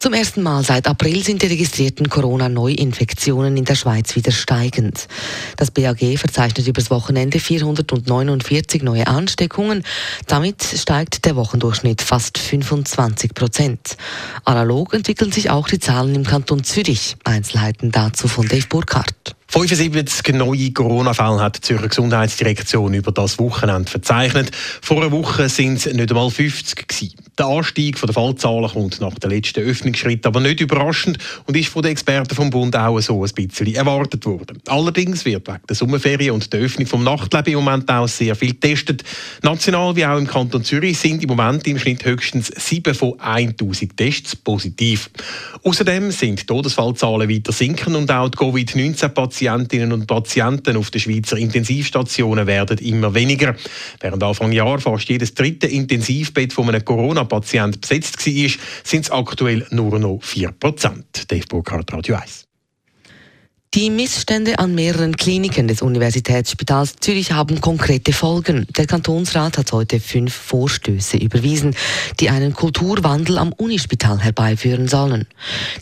Zum ersten Mal seit April sind die registrierten Corona-Neuinfektionen in der Schweiz wieder steigend. Das BAG verzeichnet übers Wochenende 449 neue Ansteckungen. Damit steigt der Wochendurchschnitt fast 25 Prozent. Analog entwickeln sich auch die Zahlen im Kanton Zürich. Einzelheiten dazu von Dave Burkhardt. 75 neue Corona-Fälle hat die Zürcher Gesundheitsdirektion über das Wochenende verzeichnet. Vor einer Woche sind es nicht einmal 50 gewesen. Der Anstieg der Fallzahlen kommt nach dem letzten Öffnungsschritt aber nicht überraschend und ist von den Experten vom Bund auch so ein bisschen erwartet worden. Allerdings wird wegen der Sommerferien und der Öffnung vom Nachtleben im Moment auch sehr viel getestet. National wie auch im Kanton Zürich sind im Moment im Schnitt höchstens 7 von 1000 Tests positiv. Außerdem sind Todesfallzahlen weiter sinken und auch die Covid-19-Patientinnen und Patienten auf den Schweizer Intensivstationen werden immer weniger. Während Anfang Jahr fast jedes dritte Intensivbett von einem Corona Patient besetzt war, sind es aktuell nur noch 4%. Dave Burkhardt, Radio 1. Die Missstände an mehreren Kliniken des Universitätsspitals Zürich haben konkrete Folgen. Der Kantonsrat hat heute fünf Vorstöße überwiesen, die einen Kulturwandel am Unispital herbeiführen sollen.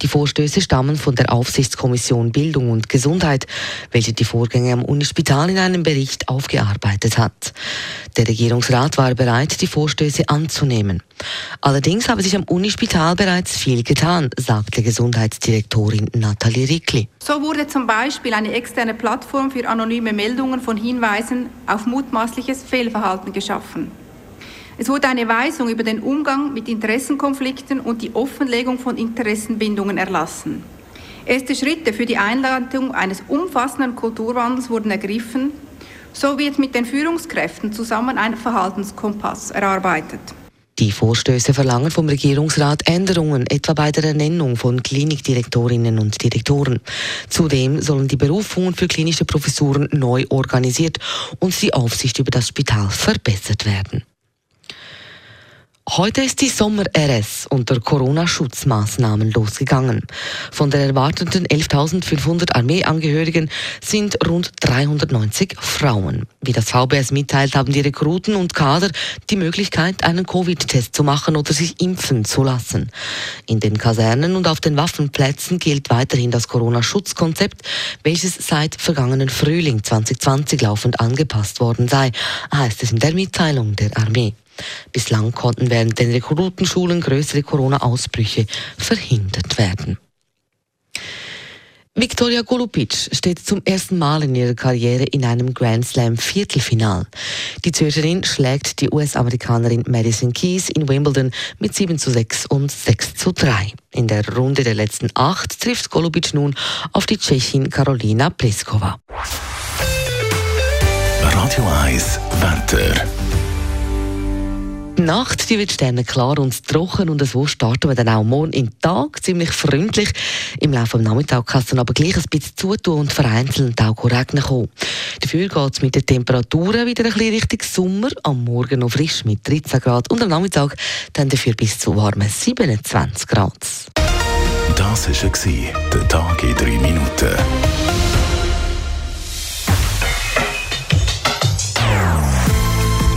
Die Vorstöße stammen von der Aufsichtskommission Bildung und Gesundheit, welche die Vorgänge am Unispital in einem Bericht aufgearbeitet hat. Der Regierungsrat war bereit, die Vorstöße anzunehmen. Allerdings habe sich am Unispital bereits viel getan, sagte Gesundheitsdirektorin Nathalie Rickli. So wurde zum Beispiel eine externe Plattform für anonyme Meldungen von Hinweisen auf mutmaßliches Fehlverhalten geschaffen. Es wurde eine Weisung über den Umgang mit Interessenkonflikten und die Offenlegung von Interessenbindungen erlassen. Erste Schritte für die Einleitung eines umfassenden Kulturwandels wurden ergriffen. So wird mit den Führungskräften zusammen ein Verhaltenskompass erarbeitet. Die Vorstöße verlangen vom Regierungsrat Änderungen, etwa bei der Ernennung von Klinikdirektorinnen und Direktoren. Zudem sollen die Berufungen für klinische Professuren neu organisiert und die Aufsicht über das Spital verbessert werden. Heute ist die Sommer-RS unter Corona-Schutzmaßnahmen losgegangen. Von der erwarteten 11.500 Armeeangehörigen sind rund 390 Frauen. Wie das VBS mitteilt, haben die Rekruten und Kader die Möglichkeit, einen Covid-Test zu machen oder sich impfen zu lassen. In den Kasernen und auf den Waffenplätzen gilt weiterhin das Corona-Schutzkonzept, welches seit vergangenen Frühling 2020 laufend angepasst worden sei, heißt es in der Mitteilung der Armee. Bislang konnten während den Rekrutenschulen größere Corona-Ausbrüche verhindert werden. Viktoria Golubic steht zum ersten Mal in ihrer Karriere in einem Grand Slam Viertelfinal. Die Zürcherin schlägt die US-Amerikanerin Madison Keys in Wimbledon mit 7 zu 6 und 6 zu 3. In der Runde der letzten acht trifft Golubic nun auf die Tschechin Karolina Pliskova. Radio 1 Wetter. Die Nacht die wird sternenklar und trocken und so starten wir dann auch morgen im Tag ziemlich freundlich. Im Laufe des Nachmittags kann es dann aber gleich ein bisschen zutun und vereinzelt auch regnen kommen. Dafür geht es mit den Temperaturen wieder ein bisschen Richtung Sommer. Am Morgen noch frisch mit 13 Grad und am Nachmittag dann dafür bis zu warmen 27 Grad. Das war der Tag in drei Minuten.